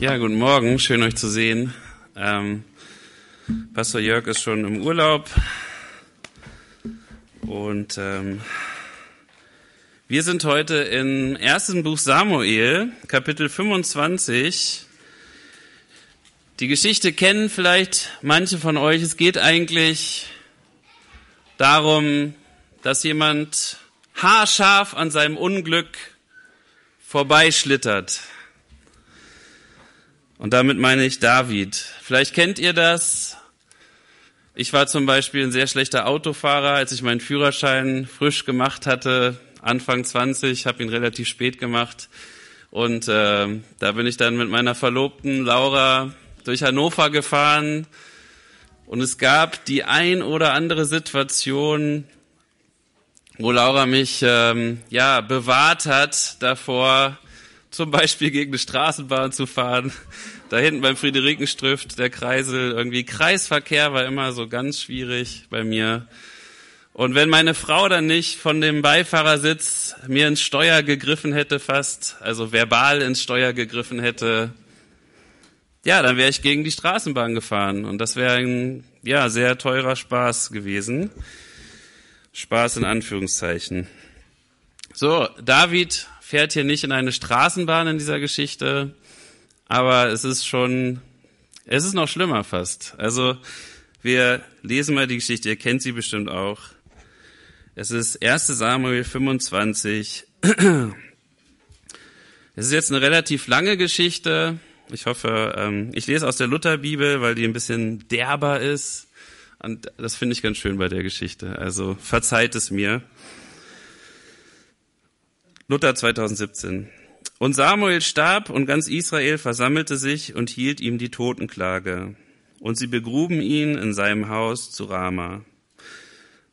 Ja, guten Morgen, schön euch zu sehen. Ähm, Pastor Jörg ist schon im Urlaub und ähm, wir sind heute im ersten Buch Samuel, Kapitel 25. Die Geschichte kennen vielleicht manche von euch. Es geht eigentlich darum, dass jemand haarscharf an seinem Unglück vorbeischlittert. Und damit meine ich David. Vielleicht kennt ihr das. Ich war zum Beispiel ein sehr schlechter Autofahrer, als ich meinen Führerschein frisch gemacht hatte, Anfang 20, habe ihn relativ spät gemacht. Und äh, da bin ich dann mit meiner Verlobten Laura durch Hannover gefahren. Und es gab die ein oder andere Situation, wo Laura mich ähm, ja bewahrt hat davor, zum Beispiel gegen eine Straßenbahn zu fahren. Da hinten beim Friederikenstrüft, der Kreisel, irgendwie Kreisverkehr war immer so ganz schwierig bei mir. Und wenn meine Frau dann nicht von dem Beifahrersitz mir ins Steuer gegriffen hätte fast, also verbal ins Steuer gegriffen hätte, ja, dann wäre ich gegen die Straßenbahn gefahren. Und das wäre ein, ja, sehr teurer Spaß gewesen. Spaß in Anführungszeichen. So, David fährt hier nicht in eine Straßenbahn in dieser Geschichte, aber es ist schon, es ist noch schlimmer fast. Also wir lesen mal die Geschichte, ihr kennt sie bestimmt auch. Es ist 1 Samuel 25. Es ist jetzt eine relativ lange Geschichte. Ich hoffe, ähm, ich lese aus der Lutherbibel, weil die ein bisschen derber ist. Und das finde ich ganz schön bei der Geschichte. Also verzeiht es mir. Luther 2017. Und Samuel starb und ganz Israel versammelte sich und hielt ihm die Totenklage. Und sie begruben ihn in seinem Haus zu Rama.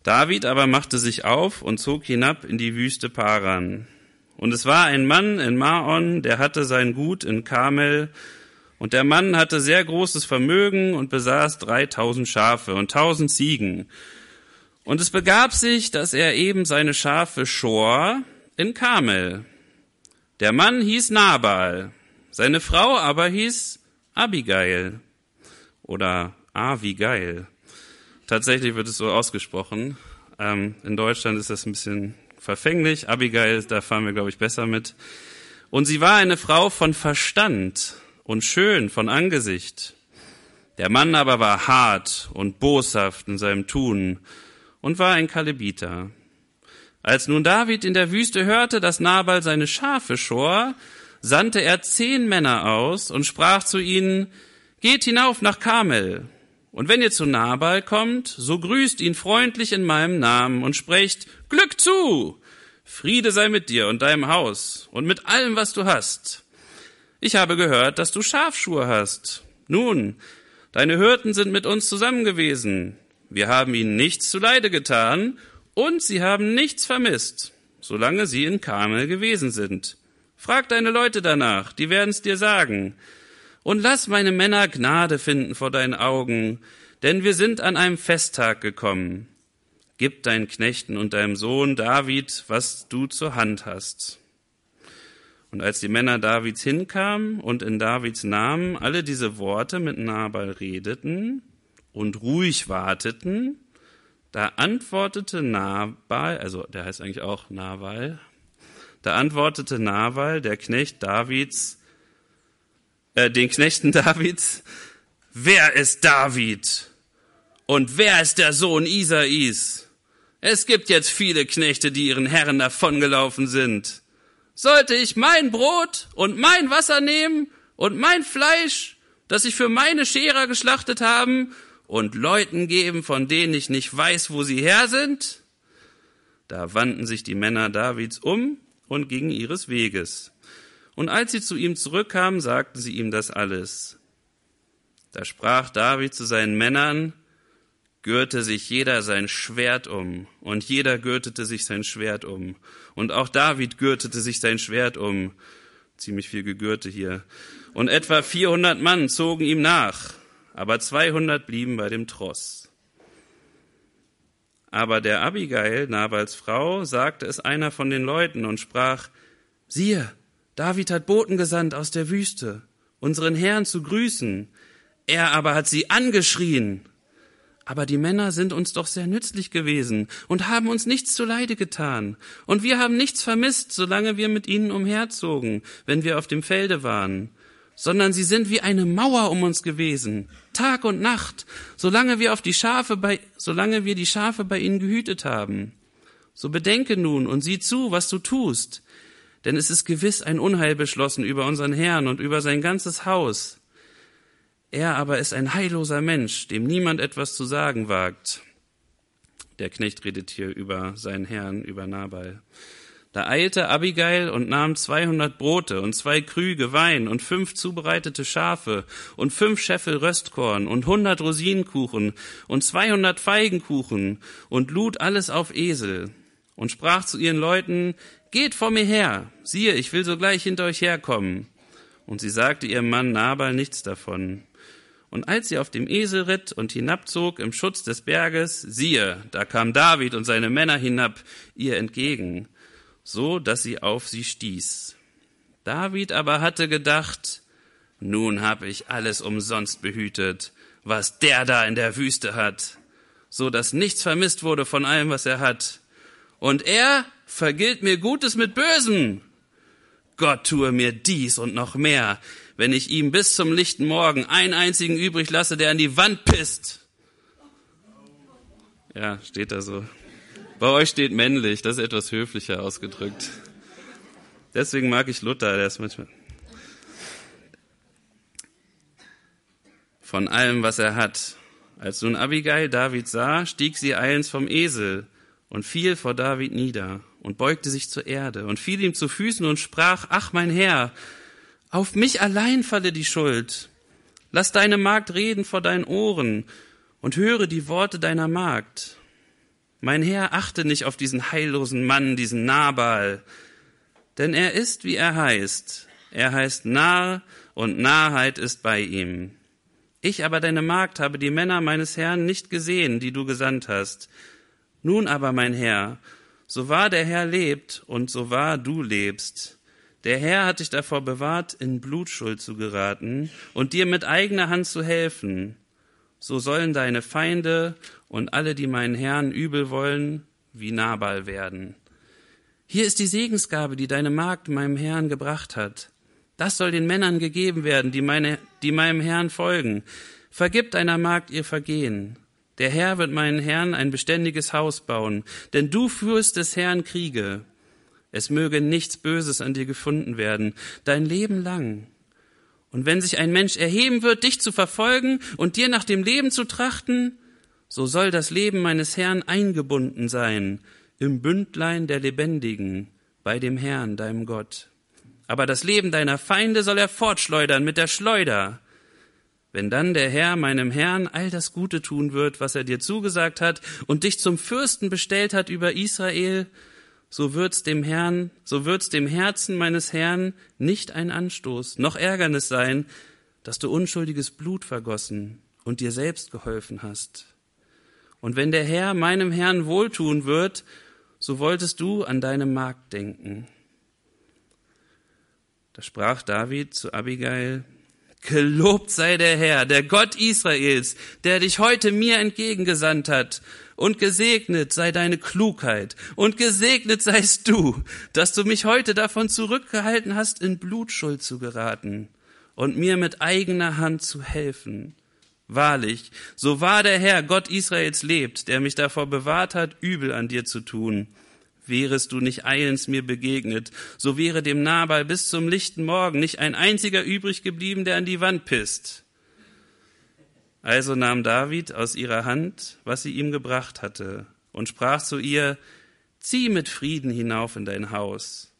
David aber machte sich auf und zog hinab in die Wüste Paran. Und es war ein Mann in Maon, der hatte sein Gut in Karmel, und der Mann hatte sehr großes Vermögen und besaß dreitausend Schafe und tausend Ziegen. Und es begab sich, dass er eben seine Schafe schor in Karmel. Der Mann hieß Nabal, seine Frau aber hieß Abigail oder Avigail. Tatsächlich wird es so ausgesprochen. Ähm, in Deutschland ist das ein bisschen verfänglich. Abigail, da fahren wir, glaube ich, besser mit. Und sie war eine Frau von Verstand und schön von Angesicht. Der Mann aber war hart und boshaft in seinem Tun und war ein Kalebiter. Als nun David in der Wüste hörte, dass Nabal seine Schafe schor, sandte er zehn Männer aus und sprach zu ihnen, Geht hinauf nach Karmel, und wenn ihr zu Nabal kommt, so grüßt ihn freundlich in meinem Namen und sprecht, Glück zu! Friede sei mit dir und deinem Haus und mit allem, was du hast. Ich habe gehört, dass du Schafschuhe hast. Nun, deine Hirten sind mit uns zusammen gewesen. Wir haben ihnen nichts zuleide getan und sie haben nichts vermisst, solange sie in Karmel gewesen sind. Frag deine Leute danach, die werden es dir sagen. Und lass meine Männer Gnade finden vor deinen Augen, denn wir sind an einem Festtag gekommen. Gib deinen Knechten und deinem Sohn David, was du zur Hand hast. Und als die Männer Davids hinkamen und in Davids Namen alle diese Worte mit Nabal redeten und ruhig warteten, da antwortete Nabal, also der heißt eigentlich auch Nabal, da antwortete Nabal, der Knecht Davids, äh, den Knechten Davids, wer ist David? Und wer ist der Sohn Isais? Es gibt jetzt viele Knechte, die ihren Herren davongelaufen sind. Sollte ich mein Brot und mein Wasser nehmen und mein Fleisch, das ich für meine Scherer geschlachtet haben, und Leuten geben, von denen ich nicht weiß, wo sie her sind? Da wandten sich die Männer Davids um und gingen ihres Weges. Und als sie zu ihm zurückkamen, sagten sie ihm das alles. Da sprach David zu seinen Männern, gürte sich jeder sein Schwert um, und jeder gürtete sich sein Schwert um. Und auch David gürtete sich sein Schwert um. Ziemlich viel Gegürte hier. Und etwa 400 Mann zogen ihm nach aber 200 blieben bei dem Tross. Aber der Abigail, Nabals Frau, sagte es einer von den Leuten und sprach, siehe, David hat Boten gesandt aus der Wüste unseren Herrn zu grüßen. Er aber hat sie angeschrien. Aber die Männer sind uns doch sehr nützlich gewesen und haben uns nichts zuleide getan. Und wir haben nichts vermisst, solange wir mit ihnen umherzogen, wenn wir auf dem Felde waren. Sondern sie sind wie eine Mauer um uns gewesen, Tag und Nacht, solange wir auf die Schafe bei, solange wir die Schafe bei ihnen gehütet haben. So bedenke nun und sieh zu, was du tust. Denn es ist gewiss ein Unheil beschlossen über unseren Herrn und über sein ganzes Haus. Er aber ist ein heilloser Mensch, dem niemand etwas zu sagen wagt. Der Knecht redet hier über seinen Herrn, über Nabal. Da eilte Abigail und nahm zweihundert Brote und zwei Krüge Wein und fünf zubereitete Schafe und fünf Scheffel Röstkorn und hundert Rosinenkuchen und zweihundert Feigenkuchen und lud alles auf Esel und sprach zu ihren Leuten, Geht vor mir her, siehe, ich will sogleich hinter euch herkommen. Und sie sagte ihrem Mann Nabal nichts davon. Und als sie auf dem Esel ritt und hinabzog im Schutz des Berges, siehe, da kam David und seine Männer hinab ihr entgegen, so dass sie auf sie stieß. David aber hatte gedacht, nun hab ich alles umsonst behütet, was der da in der Wüste hat, so dass nichts vermisst wurde von allem, was er hat. Und er vergilt mir Gutes mit Bösem. Gott tue mir dies und noch mehr, wenn ich ihm bis zum lichten Morgen einen einzigen übrig lasse, der an die Wand pisst. Ja, steht da so. Bei euch steht männlich, das ist etwas höflicher ausgedrückt. Deswegen mag ich Luther, der ist manchmal. Von allem, was er hat. Als nun Abigail David sah, stieg sie eilends vom Esel und fiel vor David nieder und beugte sich zur Erde und fiel ihm zu Füßen und sprach, ach mein Herr, auf mich allein falle die Schuld. Lass deine Magd reden vor deinen Ohren und höre die Worte deiner Magd. Mein Herr, achte nicht auf diesen heillosen Mann, diesen Nabal, denn er ist, wie er heißt. Er heißt Narr und Narrheit ist bei ihm. Ich aber, deine Magd, habe die Männer meines Herrn nicht gesehen, die du gesandt hast. Nun aber, mein Herr, so wahr der Herr lebt und so wahr du lebst, der Herr hat dich davor bewahrt, in Blutschuld zu geraten und dir mit eigener Hand zu helfen. So sollen deine Feinde und alle, die meinen Herrn übel wollen, wie Nabal werden. Hier ist die Segensgabe, die deine Magd meinem Herrn gebracht hat. Das soll den Männern gegeben werden, die, meine, die meinem Herrn folgen. Vergib deiner Magd ihr Vergehen. Der Herr wird meinen Herrn ein beständiges Haus bauen, denn du führst des Herrn Kriege. Es möge nichts Böses an dir gefunden werden, dein Leben lang. Und wenn sich ein Mensch erheben wird, dich zu verfolgen und dir nach dem Leben zu trachten, so soll das Leben meines Herrn eingebunden sein im Bündlein der Lebendigen bei dem Herrn, deinem Gott. Aber das Leben deiner Feinde soll er fortschleudern mit der Schleuder. Wenn dann der Herr meinem Herrn all das Gute tun wird, was er dir zugesagt hat und dich zum Fürsten bestellt hat über Israel, so wird's dem Herrn, so wird's dem Herzen meines Herrn nicht ein Anstoß, noch Ärgernis sein, dass du unschuldiges Blut vergossen und dir selbst geholfen hast. Und wenn der Herr meinem Herrn wohltun wird, so wolltest du an deine Magd denken. Da sprach David zu Abigail, Gelobt sei der Herr, der Gott Israels, der dich heute mir entgegengesandt hat und gesegnet sei deine Klugheit und gesegnet seist du, dass du mich heute davon zurückgehalten hast, in Blutschuld zu geraten und mir mit eigener Hand zu helfen. Wahrlich, so wahr der Herr, Gott Israels lebt, der mich davor bewahrt hat, übel an dir zu tun. Wärest du nicht eilends mir begegnet, so wäre dem Nabal bis zum lichten Morgen nicht ein einziger übrig geblieben, der an die Wand pisst. Also nahm David aus ihrer Hand, was sie ihm gebracht hatte, und sprach zu ihr, Zieh mit Frieden hinauf in dein Haus.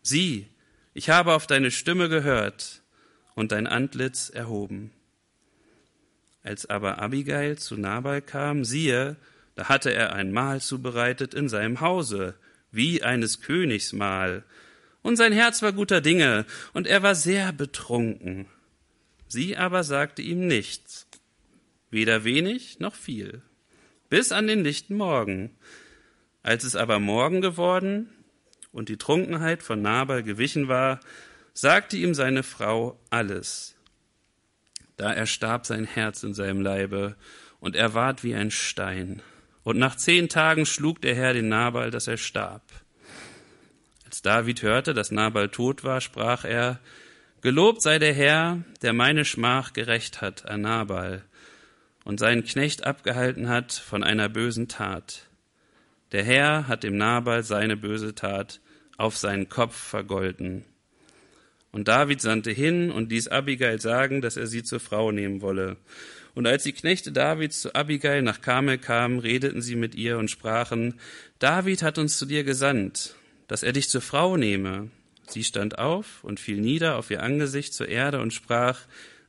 Sieh, ich habe auf deine Stimme gehört und dein Antlitz erhoben. Als aber Abigail zu Nabal kam, siehe, da hatte er ein Mahl zubereitet in seinem Hause, wie eines Königs Mahl. Und sein Herz war guter Dinge, und er war sehr betrunken. Sie aber sagte ihm nichts, weder wenig noch viel, bis an den lichten Morgen. Als es aber Morgen geworden und die Trunkenheit von Nabal gewichen war, sagte ihm seine Frau alles Da erstarb sein Herz in seinem Leibe, und er ward wie ein Stein. Und nach zehn Tagen schlug der Herr den Nabal, dass er starb. Als David hörte, dass Nabal tot war, sprach er, Gelobt sei der Herr, der meine Schmach gerecht hat an Nabal und seinen Knecht abgehalten hat von einer bösen Tat. Der Herr hat dem Nabal seine böse Tat auf seinen Kopf vergolten. Und David sandte hin und ließ Abigail sagen, dass er sie zur Frau nehmen wolle. Und als die Knechte Davids zu Abigail nach Karmel kamen, redeten sie mit ihr und sprachen, David hat uns zu dir gesandt, dass er dich zur Frau nehme. Sie stand auf und fiel nieder auf ihr Angesicht zur Erde und sprach,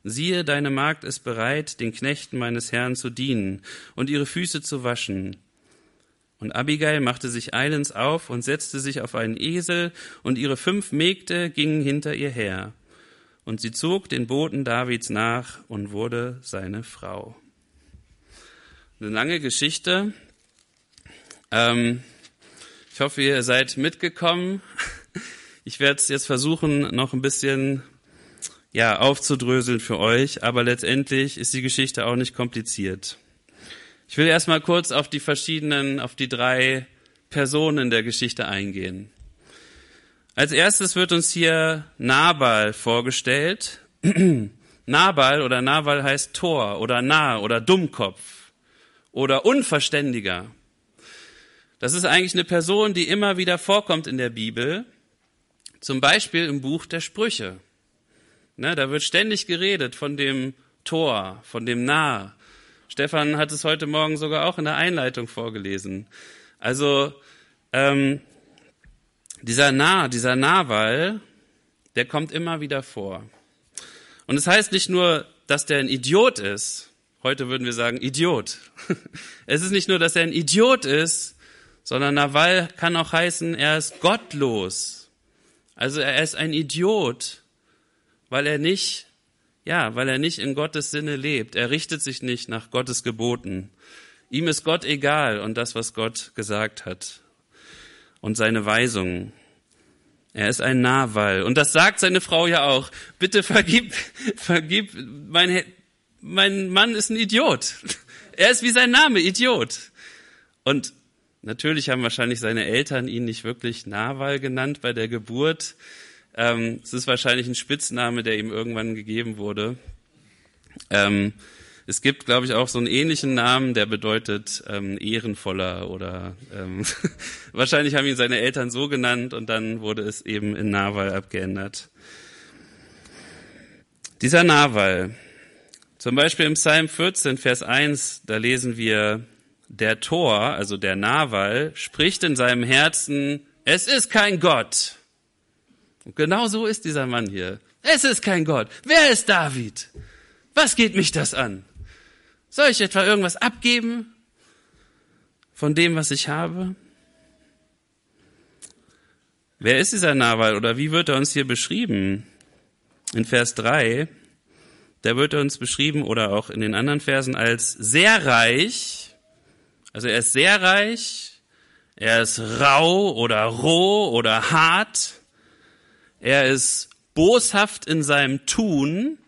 siehe, deine Magd ist bereit, den Knechten meines Herrn zu dienen und ihre Füße zu waschen. Und Abigail machte sich eilends auf und setzte sich auf einen Esel, und ihre fünf Mägde gingen hinter ihr her. Und sie zog den Boten Davids nach und wurde seine Frau. Eine lange Geschichte. Ähm, ich hoffe, ihr seid mitgekommen. Ich werde es jetzt versuchen, noch ein bisschen ja, aufzudröseln für euch, aber letztendlich ist die Geschichte auch nicht kompliziert. Ich will erstmal kurz auf die verschiedenen, auf die drei Personen der Geschichte eingehen. Als erstes wird uns hier Nabal vorgestellt. Nabal oder Nabal heißt Tor oder Narr oder Dummkopf oder Unverständiger. Das ist eigentlich eine Person, die immer wieder vorkommt in der Bibel zum Beispiel im Buch der Sprüche. Ne, da wird ständig geredet von dem Tor, von dem Nah. Stefan hat es heute Morgen sogar auch in der Einleitung vorgelesen. Also ähm, dieser Nah, dieser Nahwall, der kommt immer wieder vor. Und es das heißt nicht nur, dass der ein Idiot ist. Heute würden wir sagen Idiot. Es ist nicht nur, dass er ein Idiot ist, sondern Nawal kann auch heißen, er ist gottlos. Also er ist ein Idiot, weil er nicht, ja, weil er nicht in Gottes Sinne lebt. Er richtet sich nicht nach Gottes Geboten. Ihm ist Gott egal und das, was Gott gesagt hat und seine Weisungen. Er ist ein Nahwall. Und das sagt seine Frau ja auch. Bitte vergib, vergib, mein, mein Mann ist ein Idiot. Er ist wie sein Name, Idiot. Und Natürlich haben wahrscheinlich seine Eltern ihn nicht wirklich Nawal genannt bei der Geburt. Ähm, es ist wahrscheinlich ein Spitzname, der ihm irgendwann gegeben wurde. Ähm, es gibt, glaube ich, auch so einen ähnlichen Namen, der bedeutet ähm, ehrenvoller oder ähm, wahrscheinlich haben ihn seine Eltern so genannt und dann wurde es eben in Nawal abgeändert. Dieser Nawal, zum Beispiel im Psalm 14, Vers 1, da lesen wir, der Tor, also der Nawal, spricht in seinem Herzen, es ist kein Gott. Und genau so ist dieser Mann hier. Es ist kein Gott. Wer ist David? Was geht mich das an? Soll ich etwa irgendwas abgeben von dem, was ich habe? Wer ist dieser Nawal oder wie wird er uns hier beschrieben? In Vers 3, da wird er uns beschrieben oder auch in den anderen Versen als sehr reich, also er ist sehr reich, er ist rau oder roh oder hart, er ist boshaft in seinem Tun.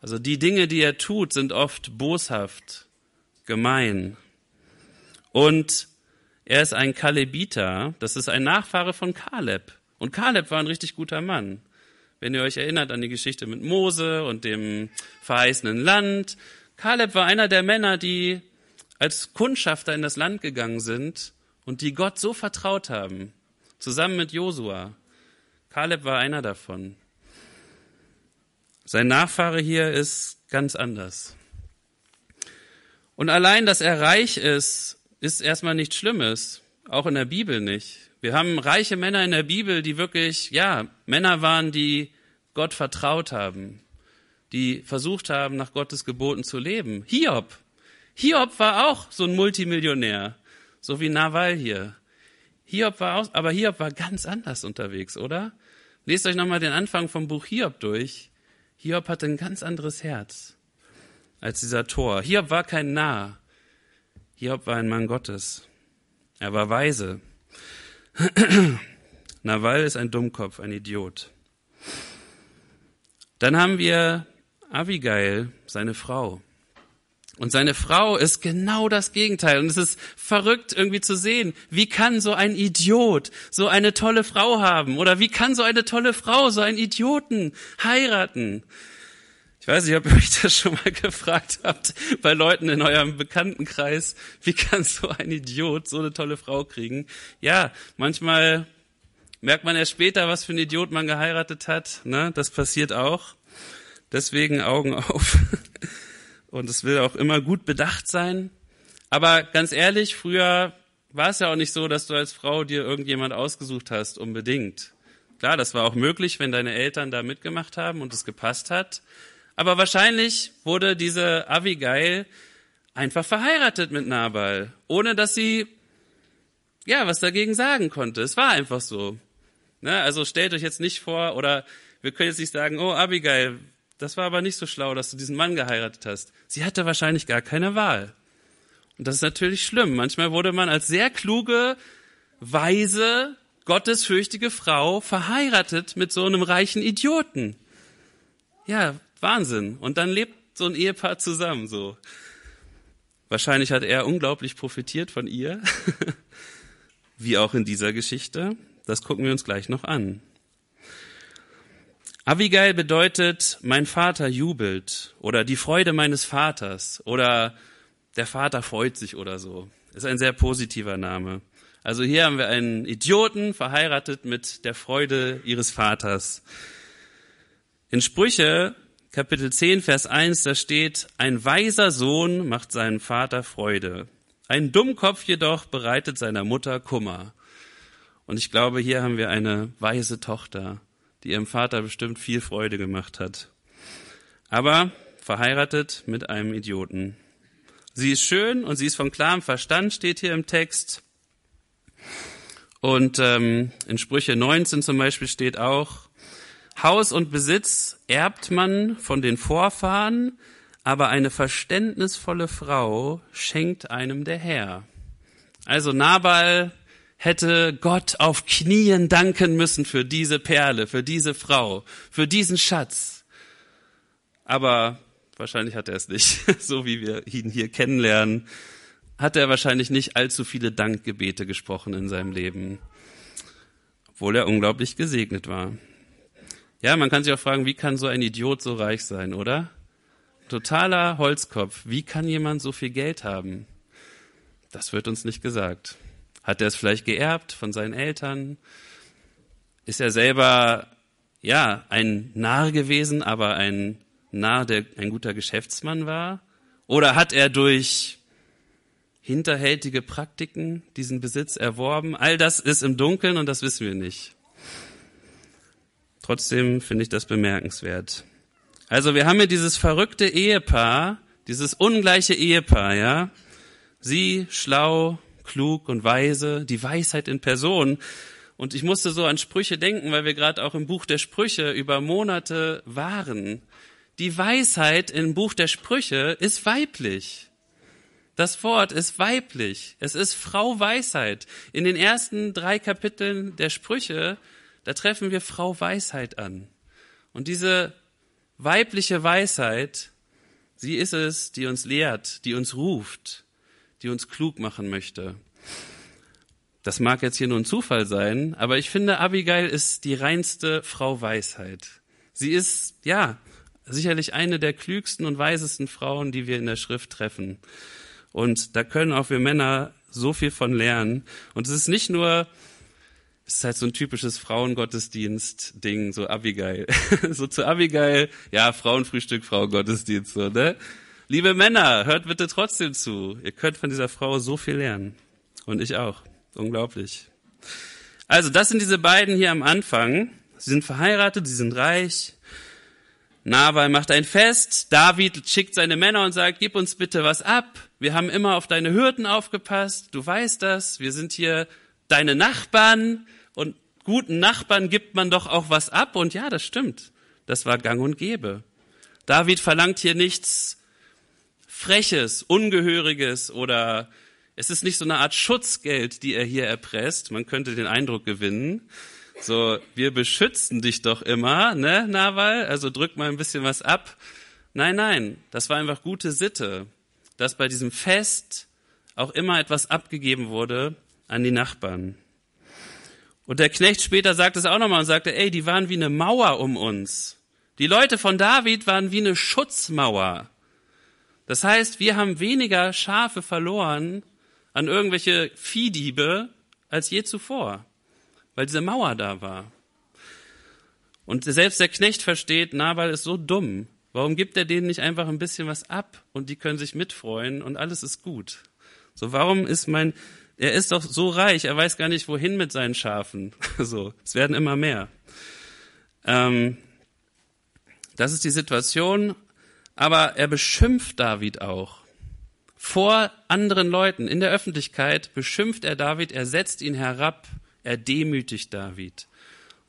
Also die Dinge, die er tut, sind oft boshaft, gemein. Und er ist ein Kalebiter, das ist ein Nachfahre von Kaleb. Und Kaleb war ein richtig guter Mann. Wenn ihr euch erinnert an die Geschichte mit Mose und dem verheißenen Land. Kaleb war einer der Männer, die als Kundschafter in das Land gegangen sind und die Gott so vertraut haben, zusammen mit Josua. Kaleb war einer davon. Sein Nachfahre hier ist ganz anders. Und allein, dass er reich ist, ist erstmal nichts Schlimmes. Auch in der Bibel nicht. Wir haben reiche Männer in der Bibel, die wirklich, ja, Männer waren, die Gott vertraut haben, die versucht haben, nach Gottes Geboten zu leben. Hiob Hiob war auch so ein Multimillionär, so wie Nawal hier. Hiob war auch, aber Hiob war ganz anders unterwegs, oder? Lest euch nochmal den Anfang vom Buch Hiob durch. Hiob hatte ein ganz anderes Herz als dieser Tor. Hiob war kein Narr. Hiob war ein Mann Gottes. Er war weise. Nawal ist ein Dummkopf, ein Idiot. Dann haben wir Abigail, seine Frau. Und seine Frau ist genau das Gegenteil. Und es ist verrückt irgendwie zu sehen, wie kann so ein Idiot so eine tolle Frau haben? Oder wie kann so eine tolle Frau so einen Idioten heiraten? Ich weiß nicht, ob ihr euch das schon mal gefragt habt bei Leuten in eurem Bekanntenkreis. Wie kann so ein Idiot so eine tolle Frau kriegen? Ja, manchmal merkt man erst später, was für ein Idiot man geheiratet hat. Ne? Das passiert auch. Deswegen Augen auf. Und es will auch immer gut bedacht sein. Aber ganz ehrlich, früher war es ja auch nicht so, dass du als Frau dir irgendjemand ausgesucht hast, unbedingt. Klar, das war auch möglich, wenn deine Eltern da mitgemacht haben und es gepasst hat. Aber wahrscheinlich wurde diese Abigail einfach verheiratet mit Nabal, ohne dass sie ja was dagegen sagen konnte. Es war einfach so. Ne? Also stellt euch jetzt nicht vor, oder wir können jetzt nicht sagen, oh Abigail, das war aber nicht so schlau, dass du diesen Mann geheiratet hast. Sie hatte wahrscheinlich gar keine Wahl. Und das ist natürlich schlimm. Manchmal wurde man als sehr kluge, weise, gottesfürchtige Frau verheiratet mit so einem reichen Idioten. Ja, Wahnsinn. Und dann lebt so ein Ehepaar zusammen so. Wahrscheinlich hat er unglaublich profitiert von ihr, wie auch in dieser Geschichte. Das gucken wir uns gleich noch an. Abigail bedeutet, mein Vater jubelt oder die Freude meines Vaters oder der Vater freut sich oder so. Ist ein sehr positiver Name. Also hier haben wir einen Idioten verheiratet mit der Freude ihres Vaters. In Sprüche Kapitel 10, Vers 1, da steht, ein weiser Sohn macht seinem Vater Freude. Ein Dummkopf jedoch bereitet seiner Mutter Kummer. Und ich glaube, hier haben wir eine weise Tochter die ihrem Vater bestimmt viel Freude gemacht hat. Aber verheiratet mit einem Idioten. Sie ist schön und sie ist von klarem Verstand, steht hier im Text. Und ähm, in Sprüche 19 zum Beispiel steht auch, Haus und Besitz erbt man von den Vorfahren, aber eine verständnisvolle Frau schenkt einem der Herr. Also Nabal hätte Gott auf Knien danken müssen für diese Perle, für diese Frau, für diesen Schatz. Aber wahrscheinlich hat er es nicht, so wie wir ihn hier kennenlernen, hat er wahrscheinlich nicht allzu viele Dankgebete gesprochen in seinem Leben, obwohl er unglaublich gesegnet war. Ja, man kann sich auch fragen, wie kann so ein Idiot so reich sein, oder? Totaler Holzkopf. Wie kann jemand so viel Geld haben? Das wird uns nicht gesagt. Hat er es vielleicht geerbt von seinen Eltern? Ist er selber, ja, ein Narr gewesen, aber ein Narr, der ein guter Geschäftsmann war? Oder hat er durch hinterhältige Praktiken diesen Besitz erworben? All das ist im Dunkeln und das wissen wir nicht. Trotzdem finde ich das bemerkenswert. Also wir haben hier dieses verrückte Ehepaar, dieses ungleiche Ehepaar, ja. Sie schlau, klug und weise, die Weisheit in Person. Und ich musste so an Sprüche denken, weil wir gerade auch im Buch der Sprüche über Monate waren. Die Weisheit im Buch der Sprüche ist weiblich. Das Wort ist weiblich. Es ist Frau Weisheit. In den ersten drei Kapiteln der Sprüche, da treffen wir Frau Weisheit an. Und diese weibliche Weisheit, sie ist es, die uns lehrt, die uns ruft, die uns klug machen möchte. Das mag jetzt hier nur ein Zufall sein, aber ich finde, Abigail ist die reinste Frau Weisheit. Sie ist, ja, sicherlich eine der klügsten und weisesten Frauen, die wir in der Schrift treffen. Und da können auch wir Männer so viel von lernen. Und es ist nicht nur, es ist halt so ein typisches Frauengottesdienst-Ding, so Abigail. so zu Abigail, ja, Frauenfrühstück, Frauengottesdienst, so, ne? Liebe Männer, hört bitte trotzdem zu. Ihr könnt von dieser Frau so viel lernen. Und ich auch. Unglaublich. Also, das sind diese beiden hier am Anfang. Sie sind verheiratet, sie sind reich. Nabal macht ein Fest. David schickt seine Männer und sagt, gib uns bitte was ab. Wir haben immer auf deine Hürden aufgepasst. Du weißt das. Wir sind hier deine Nachbarn. Und guten Nachbarn gibt man doch auch was ab. Und ja, das stimmt. Das war gang und gäbe. David verlangt hier nichts Freches, Ungehöriges oder es ist nicht so eine Art Schutzgeld, die er hier erpresst. Man könnte den Eindruck gewinnen. So, wir beschützen dich doch immer, ne, Nawal? Also drück mal ein bisschen was ab. Nein, nein, das war einfach gute Sitte, dass bei diesem Fest auch immer etwas abgegeben wurde an die Nachbarn. Und der Knecht später sagt es auch nochmal und sagte, ey, die waren wie eine Mauer um uns. Die Leute von David waren wie eine Schutzmauer. Das heißt, wir haben weniger Schafe verloren an irgendwelche Viehdiebe als je zuvor, weil diese Mauer da war. Und selbst der Knecht versteht, Nabal ist so dumm. Warum gibt er denen nicht einfach ein bisschen was ab und die können sich mitfreuen und alles ist gut? So, warum ist mein, er ist doch so reich, er weiß gar nicht wohin mit seinen Schafen. So, es werden immer mehr. Ähm, das ist die Situation, aber er beschimpft David auch. Vor anderen Leuten in der Öffentlichkeit beschimpft er David, er setzt ihn herab, er demütigt David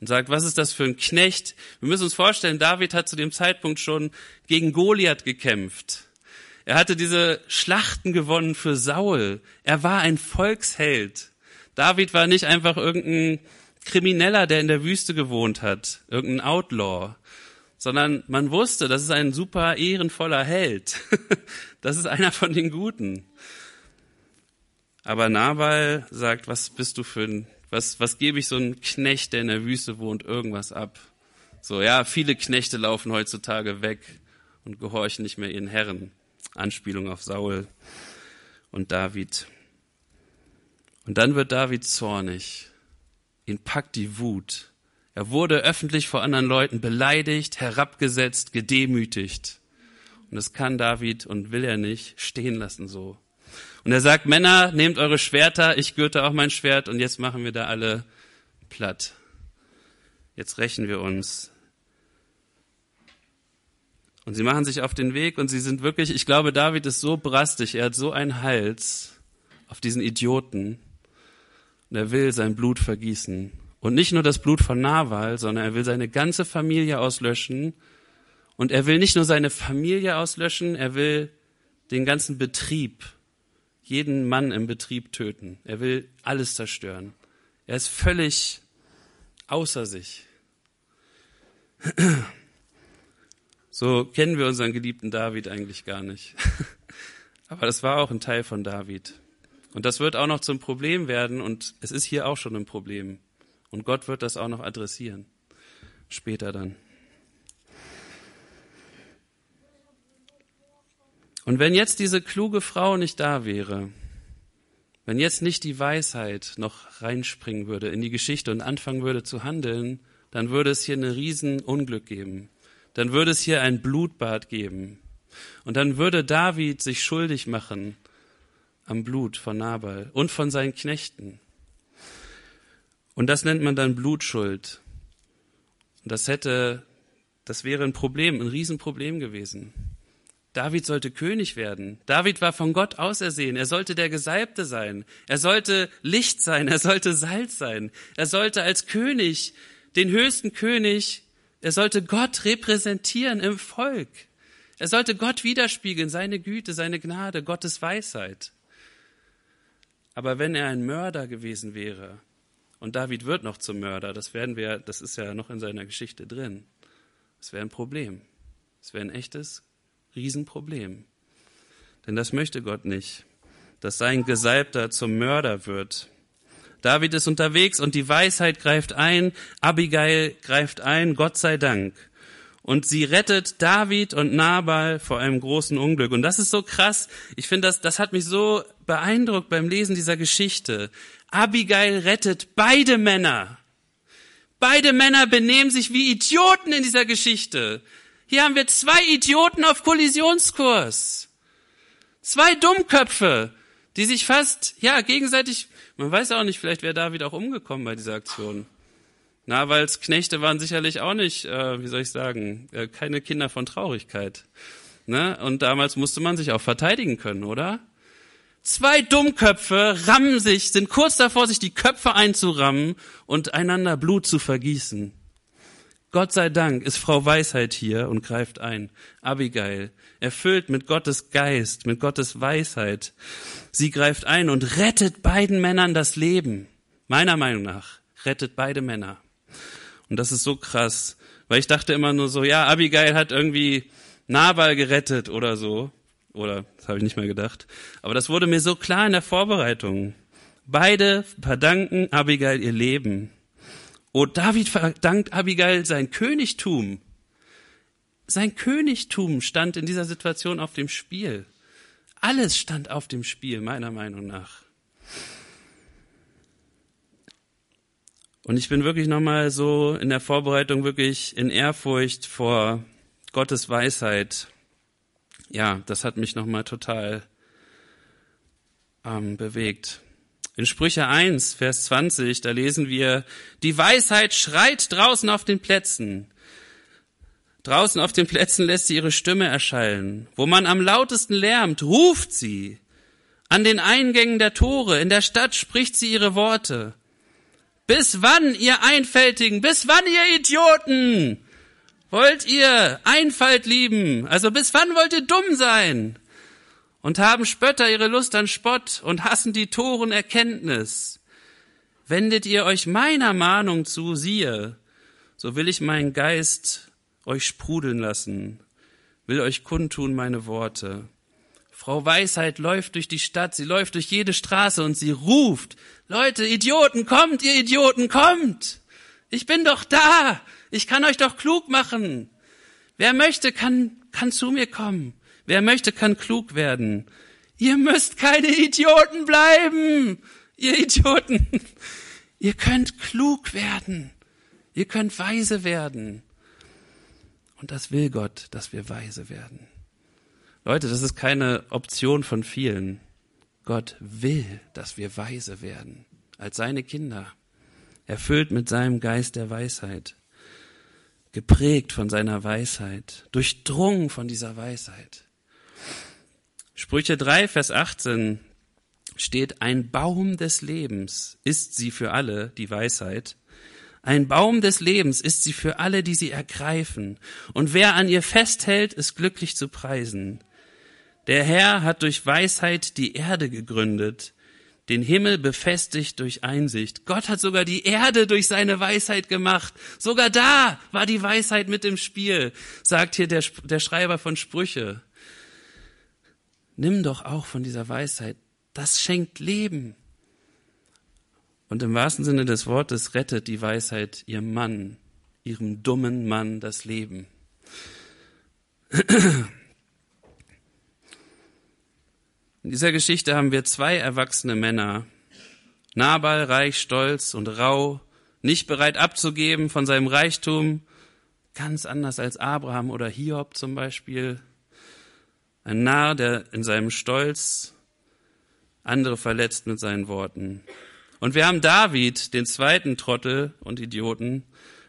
und sagt, was ist das für ein Knecht? Wir müssen uns vorstellen, David hat zu dem Zeitpunkt schon gegen Goliath gekämpft. Er hatte diese Schlachten gewonnen für Saul. Er war ein Volksheld. David war nicht einfach irgendein Krimineller, der in der Wüste gewohnt hat, irgendein Outlaw, sondern man wusste, das ist ein super ehrenvoller Held. Das ist einer von den Guten. Aber Nabal sagt, was bist du für ein, was, was gebe ich so einem Knecht, der in der Wüste wohnt, irgendwas ab? So, ja, viele Knechte laufen heutzutage weg und gehorchen nicht mehr ihren Herren. Anspielung auf Saul und David. Und dann wird David zornig. Ihn packt die Wut. Er wurde öffentlich vor anderen Leuten beleidigt, herabgesetzt, gedemütigt. Und das kann David und will er nicht stehen lassen so. Und er sagt, Männer, nehmt eure Schwerter, ich gürte auch mein Schwert und jetzt machen wir da alle platt. Jetzt rächen wir uns. Und sie machen sich auf den Weg und sie sind wirklich, ich glaube, David ist so brastig, er hat so einen Hals auf diesen Idioten und er will sein Blut vergießen. Und nicht nur das Blut von Nawal, sondern er will seine ganze Familie auslöschen. Und er will nicht nur seine Familie auslöschen, er will den ganzen Betrieb, jeden Mann im Betrieb töten. Er will alles zerstören. Er ist völlig außer sich. So kennen wir unseren geliebten David eigentlich gar nicht. Aber das war auch ein Teil von David. Und das wird auch noch zum Problem werden und es ist hier auch schon ein Problem. Und Gott wird das auch noch adressieren. Später dann. Und wenn jetzt diese kluge Frau nicht da wäre, wenn jetzt nicht die Weisheit noch reinspringen würde in die Geschichte und anfangen würde zu handeln, dann würde es hier ein Riesenunglück geben. Dann würde es hier ein Blutbad geben. Und dann würde David sich schuldig machen am Blut von Nabal und von seinen Knechten. Und das nennt man dann Blutschuld. Und das hätte, das wäre ein Problem, ein Riesenproblem gewesen. David sollte König werden. David war von Gott ausersehen. Er sollte der Gesalbte sein. Er sollte Licht sein. Er sollte Salz sein. Er sollte als König, den höchsten König, er sollte Gott repräsentieren im Volk. Er sollte Gott widerspiegeln, seine Güte, seine Gnade, Gottes Weisheit. Aber wenn er ein Mörder gewesen wäre, und David wird noch zum Mörder. Das werden wir, das ist ja noch in seiner Geschichte drin. Das wäre ein Problem. Das wäre ein echtes Riesenproblem. Denn das möchte Gott nicht, dass sein Gesalbter zum Mörder wird. David ist unterwegs und die Weisheit greift ein, Abigail greift ein, Gott sei Dank. Und sie rettet David und Nabal vor einem großen Unglück. Und das ist so krass. Ich finde, das, das hat mich so beeindruckt beim Lesen dieser Geschichte. Abigail rettet beide Männer. Beide Männer benehmen sich wie Idioten in dieser Geschichte. Hier haben wir zwei Idioten auf Kollisionskurs. Zwei Dummköpfe, die sich fast, ja, gegenseitig, man weiß auch nicht, vielleicht wäre David auch umgekommen bei dieser Aktion. Na, weil's Knechte waren sicherlich auch nicht, äh, wie soll ich sagen, äh, keine Kinder von Traurigkeit. Ne? Und damals musste man sich auch verteidigen können, oder? Zwei Dummköpfe rammen sich, sind kurz davor, sich die Köpfe einzurammen und einander Blut zu vergießen. Gott sei Dank ist Frau Weisheit hier und greift ein. Abigail, erfüllt mit Gottes Geist, mit Gottes Weisheit. Sie greift ein und rettet beiden Männern das Leben. Meiner Meinung nach rettet beide Männer. Und das ist so krass, weil ich dachte immer nur so, ja, Abigail hat irgendwie Nabal gerettet oder so. Oder, das habe ich nicht mehr gedacht. Aber das wurde mir so klar in der Vorbereitung. Beide verdanken Abigail ihr Leben. Oh, David verdankt Abigail sein Königtum. Sein Königtum stand in dieser Situation auf dem Spiel. Alles stand auf dem Spiel, meiner Meinung nach. Und ich bin wirklich nochmal so in der Vorbereitung wirklich in Ehrfurcht vor Gottes Weisheit. Ja, das hat mich nochmal total ähm, bewegt. In Sprüche 1, Vers 20, da lesen wir, die Weisheit schreit draußen auf den Plätzen. Draußen auf den Plätzen lässt sie ihre Stimme erschallen. Wo man am lautesten lärmt, ruft sie. An den Eingängen der Tore, in der Stadt spricht sie ihre Worte. Bis wann, ihr Einfältigen, bis wann, ihr Idioten? Wollt ihr Einfalt lieben? Also bis wann wollt ihr dumm sein? Und haben Spötter ihre Lust an Spott und hassen die Toren Erkenntnis. Wendet ihr euch meiner Mahnung zu, siehe, so will ich meinen Geist euch sprudeln lassen, will euch kundtun meine Worte. Frau Weisheit läuft durch die Stadt, sie läuft durch jede Straße und sie ruft, Leute, Idioten, kommt, ihr Idioten, kommt! Ich bin doch da! Ich kann euch doch klug machen! Wer möchte, kann, kann zu mir kommen. Wer möchte, kann klug werden. Ihr müsst keine Idioten bleiben! Ihr Idioten! Ihr könnt klug werden. Ihr könnt weise werden. Und das will Gott, dass wir weise werden. Leute, das ist keine Option von vielen. Gott will, dass wir weise werden, als seine Kinder, erfüllt mit seinem Geist der Weisheit, geprägt von seiner Weisheit, durchdrungen von dieser Weisheit. Sprüche 3, Vers 18 steht, ein Baum des Lebens ist sie für alle, die Weisheit, ein Baum des Lebens ist sie für alle, die sie ergreifen, und wer an ihr festhält, ist glücklich zu preisen. Der Herr hat durch Weisheit die Erde gegründet, den Himmel befestigt durch Einsicht. Gott hat sogar die Erde durch seine Weisheit gemacht. Sogar da war die Weisheit mit im Spiel, sagt hier der, der Schreiber von Sprüche. Nimm doch auch von dieser Weisheit. Das schenkt Leben. Und im wahrsten Sinne des Wortes rettet die Weisheit ihrem Mann, ihrem dummen Mann das Leben. In dieser Geschichte haben wir zwei erwachsene Männer. Nabal, reich, stolz und rau, nicht bereit abzugeben von seinem Reichtum, ganz anders als Abraham oder Hiob zum Beispiel. Ein Narr, der in seinem Stolz andere verletzt mit seinen Worten. Und wir haben David, den zweiten Trottel und Idioten,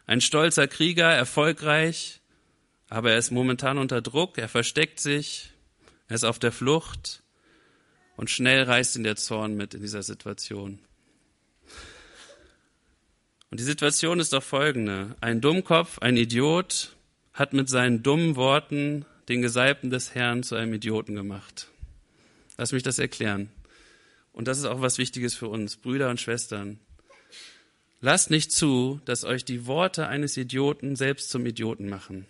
ein stolzer Krieger, erfolgreich, aber er ist momentan unter Druck, er versteckt sich, er ist auf der Flucht, und schnell reißt ihn der Zorn mit in dieser Situation. Und die Situation ist doch folgende. Ein Dummkopf, ein Idiot, hat mit seinen dummen Worten den Gesalbten des Herrn zu einem Idioten gemacht. Lass mich das erklären. Und das ist auch was Wichtiges für uns, Brüder und Schwestern. Lasst nicht zu, dass euch die Worte eines Idioten selbst zum Idioten machen.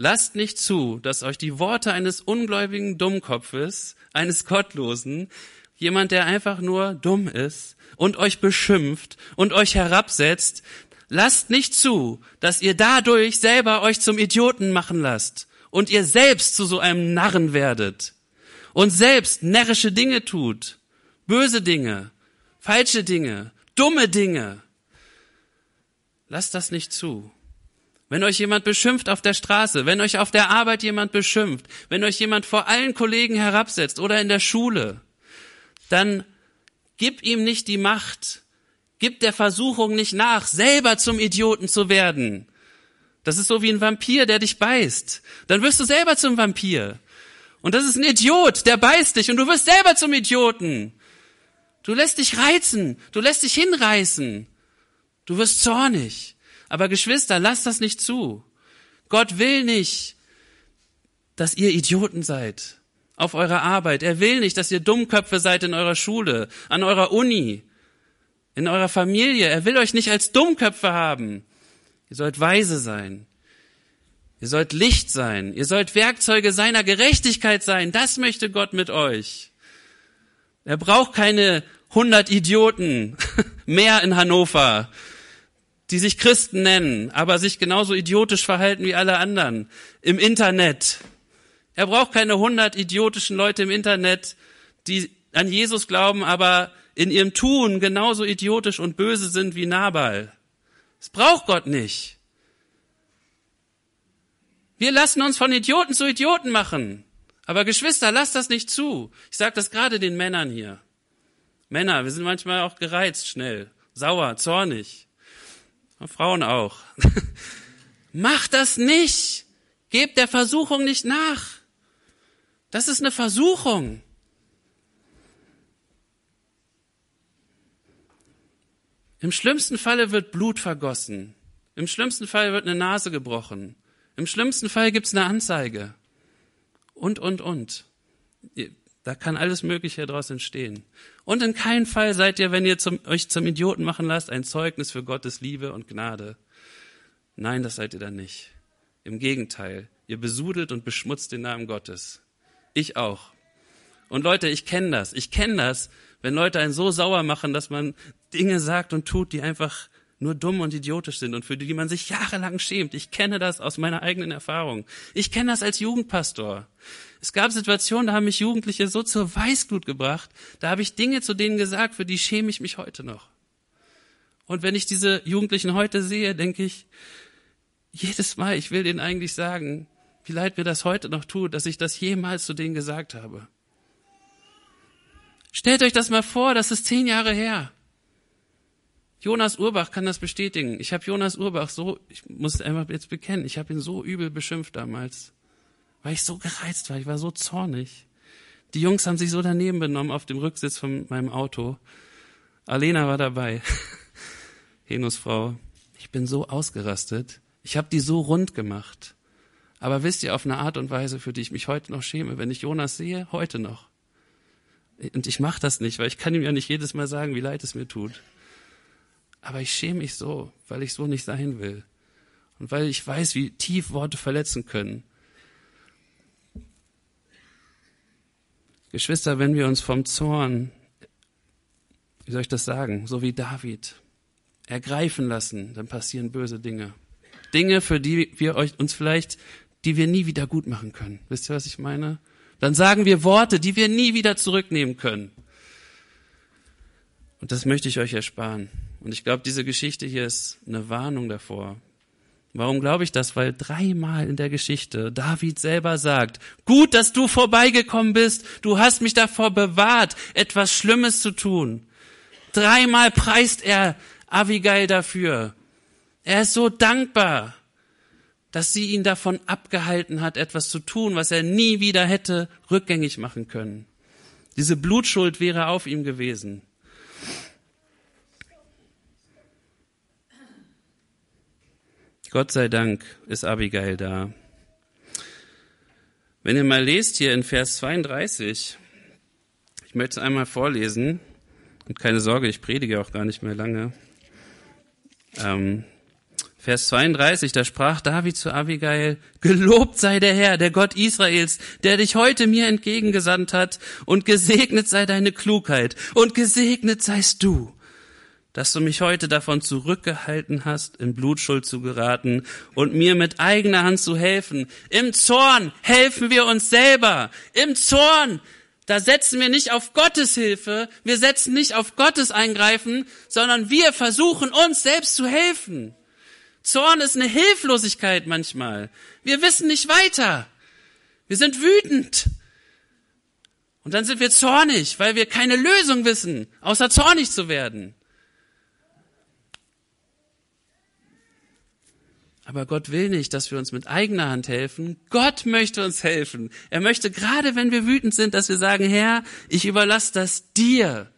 Lasst nicht zu, dass euch die Worte eines ungläubigen Dummkopfes, eines Gottlosen, jemand, der einfach nur dumm ist und euch beschimpft und euch herabsetzt, lasst nicht zu, dass ihr dadurch selber euch zum Idioten machen lasst und ihr selbst zu so einem Narren werdet und selbst närrische Dinge tut, böse Dinge, falsche Dinge, dumme Dinge. Lasst das nicht zu. Wenn euch jemand beschimpft auf der Straße, wenn euch auf der Arbeit jemand beschimpft, wenn euch jemand vor allen Kollegen herabsetzt oder in der Schule, dann gib ihm nicht die Macht, gib der Versuchung nicht nach, selber zum Idioten zu werden. Das ist so wie ein Vampir, der dich beißt. Dann wirst du selber zum Vampir. Und das ist ein Idiot, der beißt dich und du wirst selber zum Idioten. Du lässt dich reizen, du lässt dich hinreißen. Du wirst zornig. Aber Geschwister, lasst das nicht zu. Gott will nicht, dass ihr Idioten seid auf eurer Arbeit. Er will nicht, dass ihr Dummköpfe seid in eurer Schule, an eurer Uni, in eurer Familie. Er will euch nicht als Dummköpfe haben. Ihr sollt weise sein. Ihr sollt Licht sein. Ihr sollt Werkzeuge seiner Gerechtigkeit sein. Das möchte Gott mit euch. Er braucht keine hundert Idioten mehr in Hannover, die sich Christen nennen, aber sich genauso idiotisch verhalten wie alle anderen im Internet. Er braucht keine hundert idiotischen Leute im Internet, die an Jesus glauben, aber in ihrem Tun genauso idiotisch und böse sind wie Nabal. Das braucht Gott nicht. Wir lassen uns von Idioten zu Idioten machen. Aber Geschwister, lasst das nicht zu. Ich sage das gerade den Männern hier. Männer, wir sind manchmal auch gereizt schnell, sauer, zornig. Frauen auch. Macht das nicht. Gebt der Versuchung nicht nach. Das ist eine Versuchung. Im schlimmsten Falle wird Blut vergossen. Im schlimmsten Fall wird eine Nase gebrochen. Im schlimmsten Fall gibt's eine Anzeige. Und, und, und. Da kann alles Mögliche daraus entstehen. Und in keinem Fall seid ihr, wenn ihr zum, euch zum Idioten machen lasst, ein Zeugnis für Gottes Liebe und Gnade. Nein, das seid ihr dann nicht. Im Gegenteil, ihr besudelt und beschmutzt den Namen Gottes. Ich auch. Und Leute, ich kenne das. Ich kenne das, wenn Leute einen so sauer machen, dass man Dinge sagt und tut, die einfach nur dumm und idiotisch sind und für die man sich jahrelang schämt. Ich kenne das aus meiner eigenen Erfahrung. Ich kenne das als Jugendpastor. Es gab Situationen, da haben mich Jugendliche so zur Weißglut gebracht, da habe ich Dinge zu denen gesagt, für die schäme ich mich heute noch. Und wenn ich diese Jugendlichen heute sehe, denke ich, jedes Mal, ich will denen eigentlich sagen, wie leid mir das heute noch tut, dass ich das jemals zu denen gesagt habe. Stellt euch das mal vor, das ist zehn Jahre her. Jonas Urbach kann das bestätigen. Ich habe Jonas Urbach so, ich muss einfach jetzt bekennen, ich habe ihn so übel beschimpft damals, weil ich so gereizt war, ich war so zornig. Die Jungs haben sich so daneben benommen auf dem Rücksitz von meinem Auto. Alena war dabei, Henus Frau. Ich bin so ausgerastet. Ich habe die so rund gemacht. Aber wisst ihr, auf eine Art und Weise, für die ich mich heute noch schäme, wenn ich Jonas sehe, heute noch. Und ich mache das nicht, weil ich kann ihm ja nicht jedes Mal sagen, wie leid es mir tut. Aber ich schäme mich so, weil ich so nicht sein will. Und weil ich weiß, wie tief Worte verletzen können. Geschwister, wenn wir uns vom Zorn, wie soll ich das sagen, so wie David, ergreifen lassen, dann passieren böse Dinge. Dinge, für die wir euch, uns vielleicht, die wir nie wieder gut machen können. Wisst ihr, was ich meine? Dann sagen wir Worte, die wir nie wieder zurücknehmen können. Und das möchte ich euch ersparen. Und ich glaube, diese Geschichte hier ist eine Warnung davor. Warum glaube ich das? Weil dreimal in der Geschichte David selber sagt, gut, dass du vorbeigekommen bist, du hast mich davor bewahrt, etwas Schlimmes zu tun. Dreimal preist er Abigail dafür. Er ist so dankbar, dass sie ihn davon abgehalten hat, etwas zu tun, was er nie wieder hätte rückgängig machen können. Diese Blutschuld wäre auf ihm gewesen. Gott sei Dank ist Abigail da. Wenn ihr mal lest hier in Vers 32, ich möchte es einmal vorlesen und keine Sorge, ich predige auch gar nicht mehr lange. Ähm, Vers 32, da sprach David zu Abigail, Gelobt sei der Herr, der Gott Israels, der dich heute mir entgegengesandt hat, und gesegnet sei deine Klugheit, und gesegnet seist du dass du mich heute davon zurückgehalten hast, in Blutschuld zu geraten und mir mit eigener Hand zu helfen. Im Zorn helfen wir uns selber. Im Zorn, da setzen wir nicht auf Gottes Hilfe, wir setzen nicht auf Gottes Eingreifen, sondern wir versuchen uns selbst zu helfen. Zorn ist eine Hilflosigkeit manchmal. Wir wissen nicht weiter. Wir sind wütend. Und dann sind wir zornig, weil wir keine Lösung wissen, außer zornig zu werden. Aber Gott will nicht, dass wir uns mit eigener Hand helfen. Gott möchte uns helfen. Er möchte gerade, wenn wir wütend sind, dass wir sagen, Herr, ich überlasse das dir.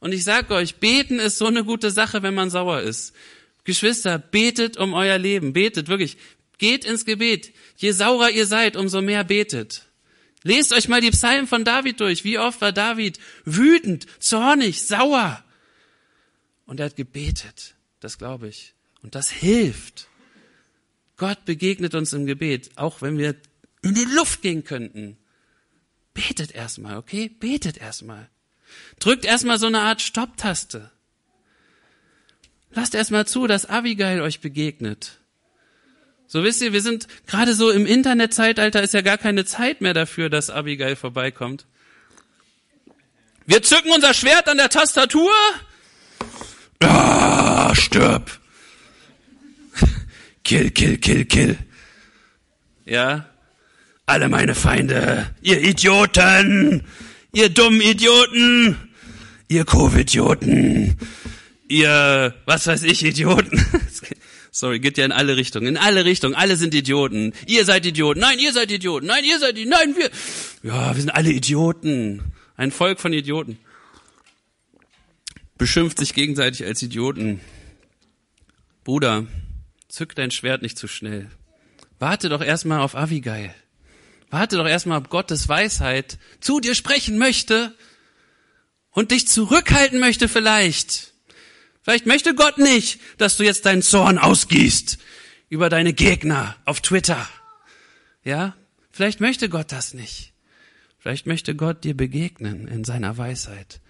Und ich sage euch, beten ist so eine gute Sache, wenn man sauer ist. Geschwister, betet um euer Leben. Betet wirklich. Geht ins Gebet. Je saurer ihr seid, umso mehr betet. Lest euch mal die Psalmen von David durch. Wie oft war David wütend, zornig, sauer? Und er hat gebetet. Das glaube ich. Und das hilft. Gott begegnet uns im Gebet, auch wenn wir in die Luft gehen könnten. Betet erstmal, okay? Betet erstmal. Drückt erstmal so eine Art Stopptaste. Lasst erstmal zu, dass Abigail euch begegnet. So wisst ihr, wir sind gerade so im Internetzeitalter ist ja gar keine Zeit mehr dafür, dass Abigail vorbeikommt. Wir zücken unser Schwert an der Tastatur. Ah, stirb. Kill, kill, kill, kill. Ja. Alle meine Feinde, ihr Idioten, ihr dummen Idioten, ihr Covid-Idioten, ihr, was weiß ich, Idioten. Sorry, geht ja in alle Richtungen, in alle Richtungen, alle sind Idioten. Ihr seid Idioten, nein, ihr seid Idioten, nein, ihr seid, nein, wir, ja, wir sind alle Idioten. Ein Volk von Idioten. Beschimpft sich gegenseitig als Idioten. Bruder, zück dein Schwert nicht zu schnell. Warte doch erstmal auf Avigail. Warte doch erstmal, ob Gottes Weisheit zu dir sprechen möchte und dich zurückhalten möchte vielleicht. Vielleicht möchte Gott nicht, dass du jetzt deinen Zorn ausgießt über deine Gegner auf Twitter. Ja? Vielleicht möchte Gott das nicht. Vielleicht möchte Gott dir begegnen in seiner Weisheit.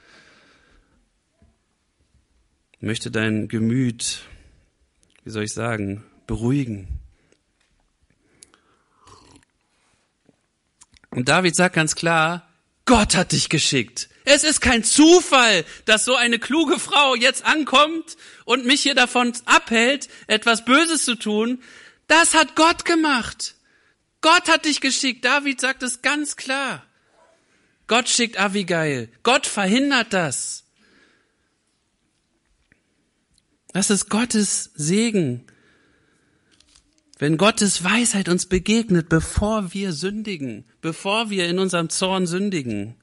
Möchte dein Gemüt, wie soll ich sagen, beruhigen. Und David sagt ganz klar, Gott hat dich geschickt. Es ist kein Zufall, dass so eine kluge Frau jetzt ankommt und mich hier davon abhält, etwas Böses zu tun. Das hat Gott gemacht. Gott hat dich geschickt. David sagt es ganz klar. Gott schickt Abigail. Gott verhindert das. Das ist Gottes Segen. Wenn Gottes Weisheit uns begegnet, bevor wir sündigen, bevor wir in unserem Zorn sündigen.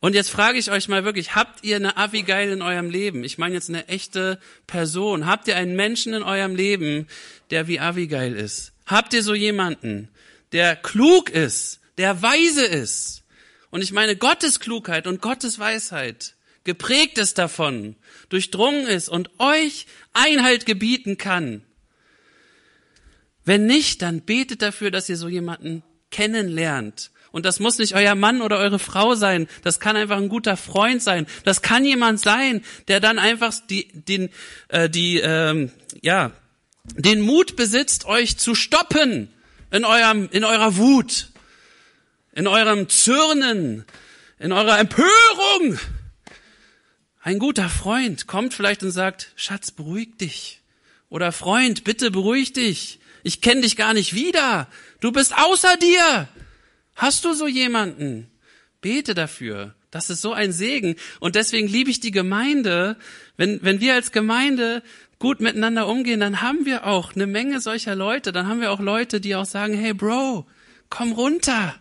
Und jetzt frage ich euch mal wirklich, habt ihr eine Abigail in eurem Leben? Ich meine jetzt eine echte Person. Habt ihr einen Menschen in eurem Leben, der wie Abigail ist? Habt ihr so jemanden, der klug ist, der weise ist? Und ich meine Gottes Klugheit und Gottes Weisheit, geprägt ist davon, durchdrungen ist und euch Einhalt gebieten kann. Wenn nicht, dann betet dafür, dass ihr so jemanden kennenlernt. Und das muss nicht euer Mann oder eure Frau sein. Das kann einfach ein guter Freund sein. Das kann jemand sein, der dann einfach die, den, äh, die, ähm, ja, den Mut besitzt, euch zu stoppen in eurem, in eurer Wut, in eurem Zürnen, in eurer Empörung. Ein guter Freund kommt vielleicht und sagt, Schatz, beruhig dich. Oder Freund, bitte beruhig dich. Ich kenne dich gar nicht wieder. Du bist außer dir. Hast du so jemanden? Bete dafür. Das ist so ein Segen. Und deswegen liebe ich die Gemeinde. Wenn, wenn wir als Gemeinde gut miteinander umgehen, dann haben wir auch eine Menge solcher Leute. Dann haben wir auch Leute, die auch sagen, hey Bro, komm runter.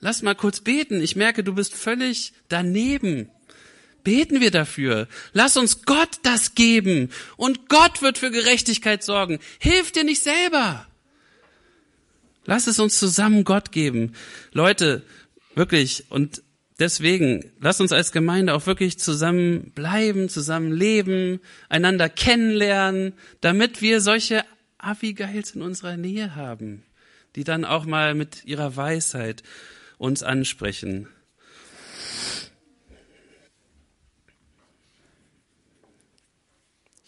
Lass mal kurz beten. Ich merke, du bist völlig daneben. Beten wir dafür. Lass uns Gott das geben. Und Gott wird für Gerechtigkeit sorgen. Hilf dir nicht selber. Lass es uns zusammen Gott geben. Leute, wirklich, und deswegen, lass uns als Gemeinde auch wirklich zusammen bleiben, zusammen leben, einander kennenlernen, damit wir solche Abigails in unserer Nähe haben, die dann auch mal mit ihrer Weisheit uns ansprechen.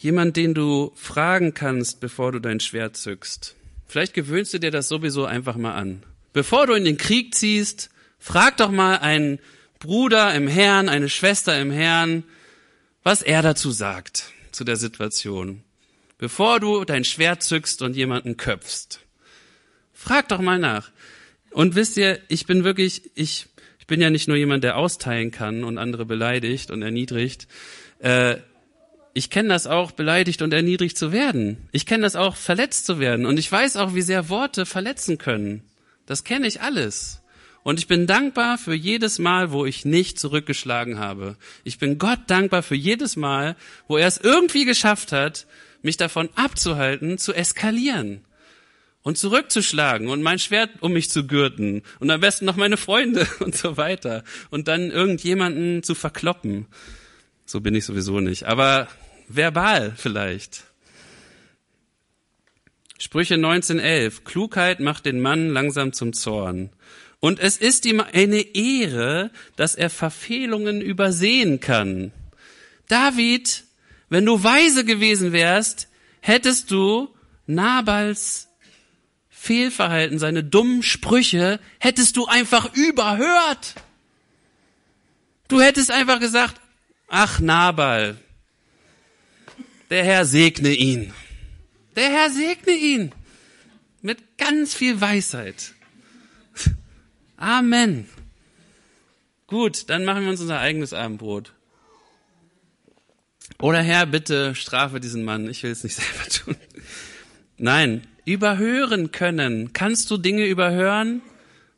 Jemand, den du fragen kannst, bevor du dein Schwert zückst. Vielleicht gewöhnst du dir das sowieso einfach mal an. Bevor du in den Krieg ziehst, frag doch mal einen Bruder im Herrn, eine Schwester im Herrn, was er dazu sagt, zu der Situation. Bevor du dein Schwert zückst und jemanden köpfst. Frag doch mal nach. Und wisst ihr, ich bin wirklich, ich, ich bin ja nicht nur jemand, der austeilen kann und andere beleidigt und erniedrigt. Äh, ich kenne das auch, beleidigt und erniedrigt zu werden. Ich kenne das auch, verletzt zu werden. Und ich weiß auch, wie sehr Worte verletzen können. Das kenne ich alles. Und ich bin dankbar für jedes Mal, wo ich nicht zurückgeschlagen habe. Ich bin Gott dankbar für jedes Mal, wo er es irgendwie geschafft hat, mich davon abzuhalten, zu eskalieren und zurückzuschlagen und mein Schwert um mich zu gürten und am besten noch meine Freunde und so weiter und dann irgendjemanden zu verkloppen. So bin ich sowieso nicht. Aber verbal vielleicht. Sprüche 19.11. Klugheit macht den Mann langsam zum Zorn. Und es ist ihm eine Ehre, dass er Verfehlungen übersehen kann. David, wenn du weise gewesen wärst, hättest du Nabals Fehlverhalten, seine dummen Sprüche, hättest du einfach überhört. Du hättest einfach gesagt, ach Nabal, der Herr segne ihn. Der Herr segne ihn. Mit ganz viel Weisheit. Amen. Gut, dann machen wir uns unser eigenes Abendbrot. Oder Herr, bitte strafe diesen Mann. Ich will es nicht selber tun. Nein, überhören können. Kannst du Dinge überhören?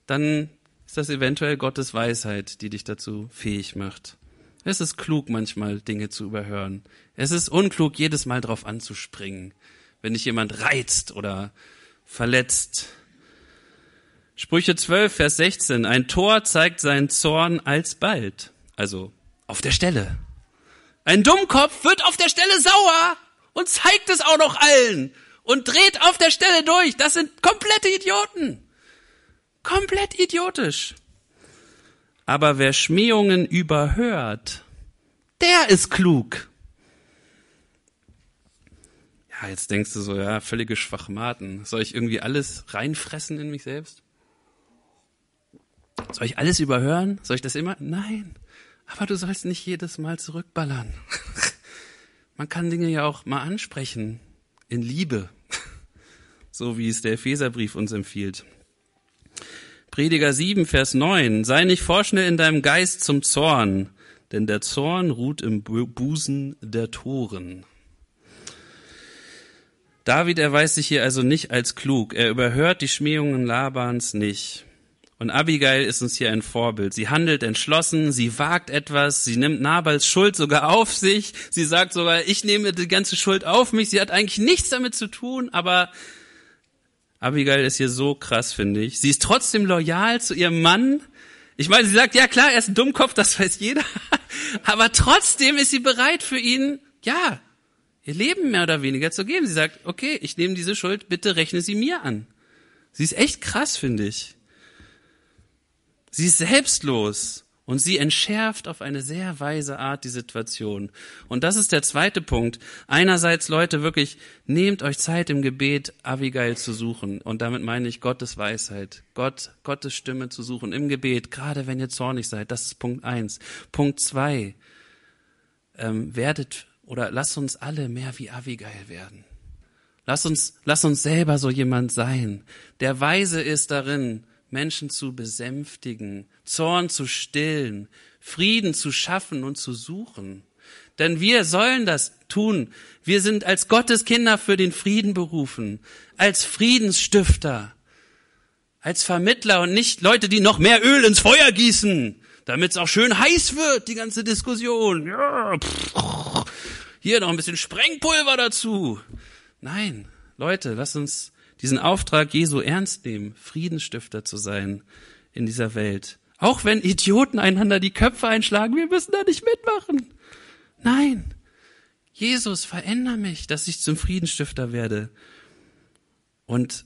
Dann ist das eventuell Gottes Weisheit, die dich dazu fähig macht. Es ist klug, manchmal Dinge zu überhören. Es ist unklug, jedes Mal drauf anzuspringen, wenn dich jemand reizt oder verletzt. Sprüche 12, Vers 16. Ein Tor zeigt seinen Zorn alsbald. Also auf der Stelle. Ein Dummkopf wird auf der Stelle sauer und zeigt es auch noch allen und dreht auf der Stelle durch. Das sind komplette Idioten. Komplett idiotisch. Aber wer Schmähungen überhört, der ist klug. Ja, jetzt denkst du so, ja, völlige Schwachmaten. Soll ich irgendwie alles reinfressen in mich selbst? Soll ich alles überhören? Soll ich das immer? Nein. Aber du sollst nicht jedes Mal zurückballern. Man kann Dinge ja auch mal ansprechen. In Liebe. So wie es der Epheserbrief uns empfiehlt. Prediger 7, Vers 9. Sei nicht vorschnell in deinem Geist zum Zorn, denn der Zorn ruht im Busen der Toren. David erweist sich hier also nicht als klug. Er überhört die Schmähungen Labans nicht. Und Abigail ist uns hier ein Vorbild. Sie handelt entschlossen, sie wagt etwas, sie nimmt Nabals Schuld sogar auf sich. Sie sagt sogar, ich nehme die ganze Schuld auf mich. Sie hat eigentlich nichts damit zu tun, aber Abigail ist hier so krass, finde ich. Sie ist trotzdem loyal zu ihrem Mann. Ich meine, sie sagt, ja klar, er ist ein Dummkopf, das weiß jeder. Aber trotzdem ist sie bereit für ihn, ja, ihr Leben mehr oder weniger zu geben. Sie sagt, okay, ich nehme diese Schuld, bitte rechne sie mir an. Sie ist echt krass, finde ich. Sie ist selbstlos und sie entschärft auf eine sehr weise Art die Situation. Und das ist der zweite Punkt. Einerseits, Leute, wirklich, nehmt euch Zeit im Gebet, Abigail zu suchen. Und damit meine ich Gottes Weisheit, Gott, Gottes Stimme zu suchen im Gebet, gerade wenn ihr zornig seid. Das ist Punkt eins. Punkt zwei, ähm, werdet oder lasst uns alle mehr wie Abigail werden. Lass uns, lass uns selber so jemand sein, der weise ist darin, Menschen zu besänftigen, Zorn zu stillen, Frieden zu schaffen und zu suchen. Denn wir sollen das tun. Wir sind als Gottes Kinder für den Frieden berufen, als Friedensstifter, als Vermittler und nicht Leute, die noch mehr Öl ins Feuer gießen, damit es auch schön heiß wird, die ganze Diskussion. Ja, pff, hier noch ein bisschen Sprengpulver dazu. Nein, Leute, lasst uns diesen Auftrag Jesu ernst nehmen, Friedensstifter zu sein in dieser Welt. Auch wenn Idioten einander die Köpfe einschlagen, wir müssen da nicht mitmachen. Nein. Jesus, veränder mich, dass ich zum Friedensstifter werde. Und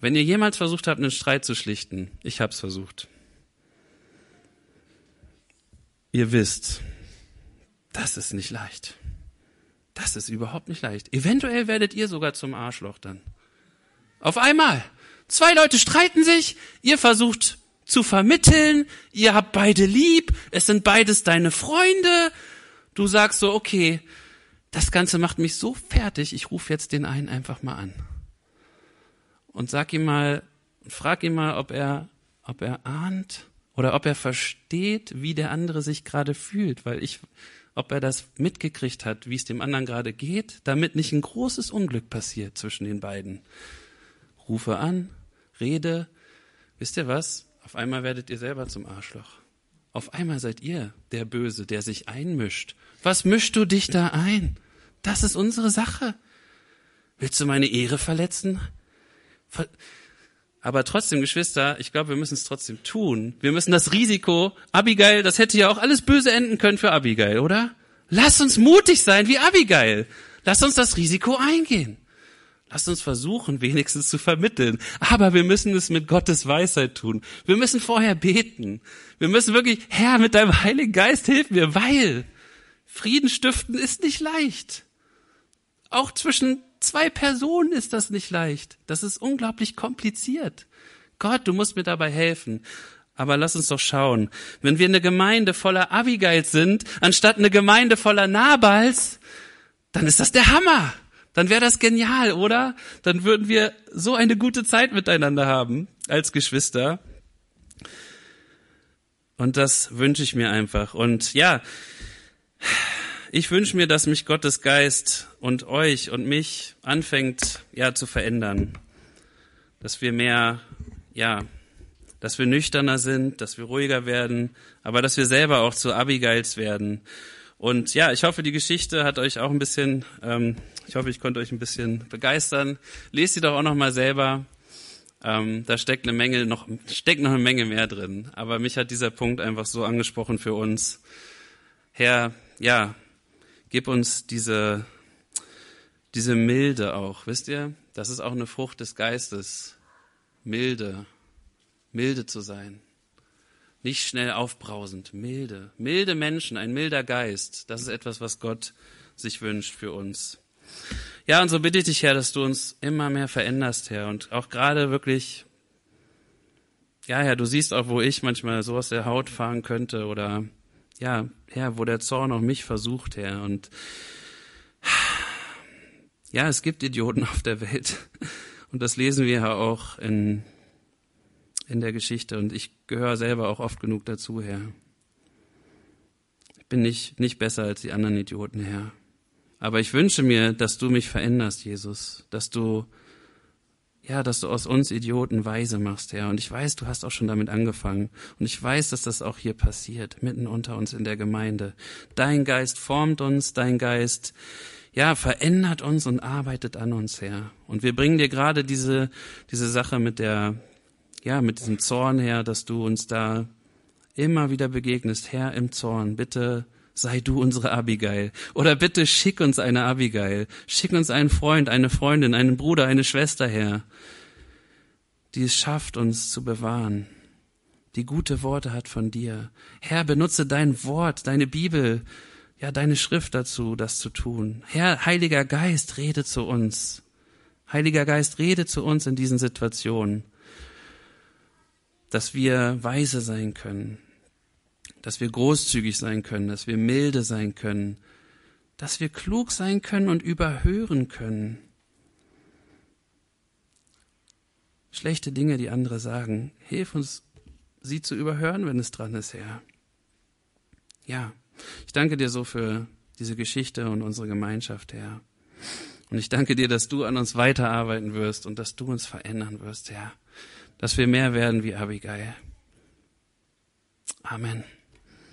wenn ihr jemals versucht habt, einen Streit zu schlichten, ich hab's versucht. Ihr wisst, das ist nicht leicht. Das ist überhaupt nicht leicht. Eventuell werdet ihr sogar zum Arschloch dann. Auf einmal. Zwei Leute streiten sich, ihr versucht zu vermitteln, ihr habt beide lieb, es sind beides deine Freunde. Du sagst so, okay, das Ganze macht mich so fertig, ich rufe jetzt den einen einfach mal an. Und sag ihm mal, frag ihn mal, ob er, ob er ahnt oder ob er versteht, wie der andere sich gerade fühlt, weil ich, ob er das mitgekriegt hat, wie es dem anderen gerade geht, damit nicht ein großes Unglück passiert zwischen den beiden rufe an, rede. Wisst ihr was? Auf einmal werdet ihr selber zum Arschloch. Auf einmal seid ihr der Böse, der sich einmischt. Was mischst du dich da ein? Das ist unsere Sache. Willst du meine Ehre verletzen? Aber trotzdem, Geschwister, ich glaube, wir müssen es trotzdem tun. Wir müssen das Risiko, Abigail, das hätte ja auch alles böse enden können für Abigail, oder? Lass uns mutig sein wie Abigail. Lass uns das Risiko eingehen. Lasst uns versuchen, wenigstens zu vermitteln. Aber wir müssen es mit Gottes Weisheit tun. Wir müssen vorher beten. Wir müssen wirklich, Herr, mit deinem Heiligen Geist hilf mir, weil Frieden stiften ist nicht leicht. Auch zwischen zwei Personen ist das nicht leicht. Das ist unglaublich kompliziert. Gott, du musst mir dabei helfen. Aber lass uns doch schauen. Wenn wir eine Gemeinde voller Abigails sind, anstatt eine Gemeinde voller Nabals, dann ist das der Hammer. Dann wäre das genial, oder? Dann würden wir so eine gute Zeit miteinander haben als Geschwister. Und das wünsche ich mir einfach. Und ja, ich wünsche mir, dass mich Gottes Geist und euch und mich anfängt, ja, zu verändern. Dass wir mehr, ja, dass wir nüchterner sind, dass wir ruhiger werden, aber dass wir selber auch zu Abigails werden. Und ja, ich hoffe, die Geschichte hat euch auch ein bisschen, ähm, ich hoffe, ich konnte euch ein bisschen begeistern. Lest sie doch auch noch mal selber. Ähm, da steckt eine Menge noch, steckt noch eine Menge mehr drin. Aber mich hat dieser Punkt einfach so angesprochen für uns. Herr, ja, gib uns diese, diese Milde auch. Wisst ihr? Das ist auch eine Frucht des Geistes. Milde milde zu sein. Nicht schnell aufbrausend, milde. Milde Menschen, ein milder Geist, das ist etwas, was Gott sich wünscht für uns. Ja, und so bitte ich dich, Herr, dass du uns immer mehr veränderst, Herr, und auch gerade wirklich, ja, Herr, du siehst auch, wo ich manchmal so aus der Haut fahren könnte oder, ja, Herr, wo der Zorn auch mich versucht, Herr, und ja, es gibt Idioten auf der Welt. Und das lesen wir ja auch in in der Geschichte und ich gehöre selber auch oft genug dazu, Herr. Ich bin nicht, nicht besser als die anderen Idioten, Herr. Aber ich wünsche mir, dass du mich veränderst, Jesus, dass du, ja, dass du aus uns Idioten weise machst, Herr. Und ich weiß, du hast auch schon damit angefangen. Und ich weiß, dass das auch hier passiert, mitten unter uns in der Gemeinde. Dein Geist formt uns, dein Geist, ja, verändert uns und arbeitet an uns, Herr. Und wir bringen dir gerade diese, diese Sache mit der, ja, mit diesem Zorn, Herr, dass du uns da immer wieder begegnest. Herr, im Zorn, bitte sei du unsere Abigail. Oder bitte schick uns eine Abigail. Schick uns einen Freund, eine Freundin, einen Bruder, eine Schwester, Herr, die es schafft, uns zu bewahren, die gute Worte hat von dir. Herr, benutze dein Wort, deine Bibel, ja, deine Schrift dazu, das zu tun. Herr, Heiliger Geist, rede zu uns. Heiliger Geist, rede zu uns in diesen Situationen dass wir weise sein können, dass wir großzügig sein können, dass wir milde sein können, dass wir klug sein können und überhören können. Schlechte Dinge, die andere sagen, hilf uns, sie zu überhören, wenn es dran ist, Herr. Ja, ich danke dir so für diese Geschichte und unsere Gemeinschaft, Herr. Und ich danke dir, dass du an uns weiterarbeiten wirst und dass du uns verändern wirst, Herr dass wir mehr werden wie Abigail. Amen.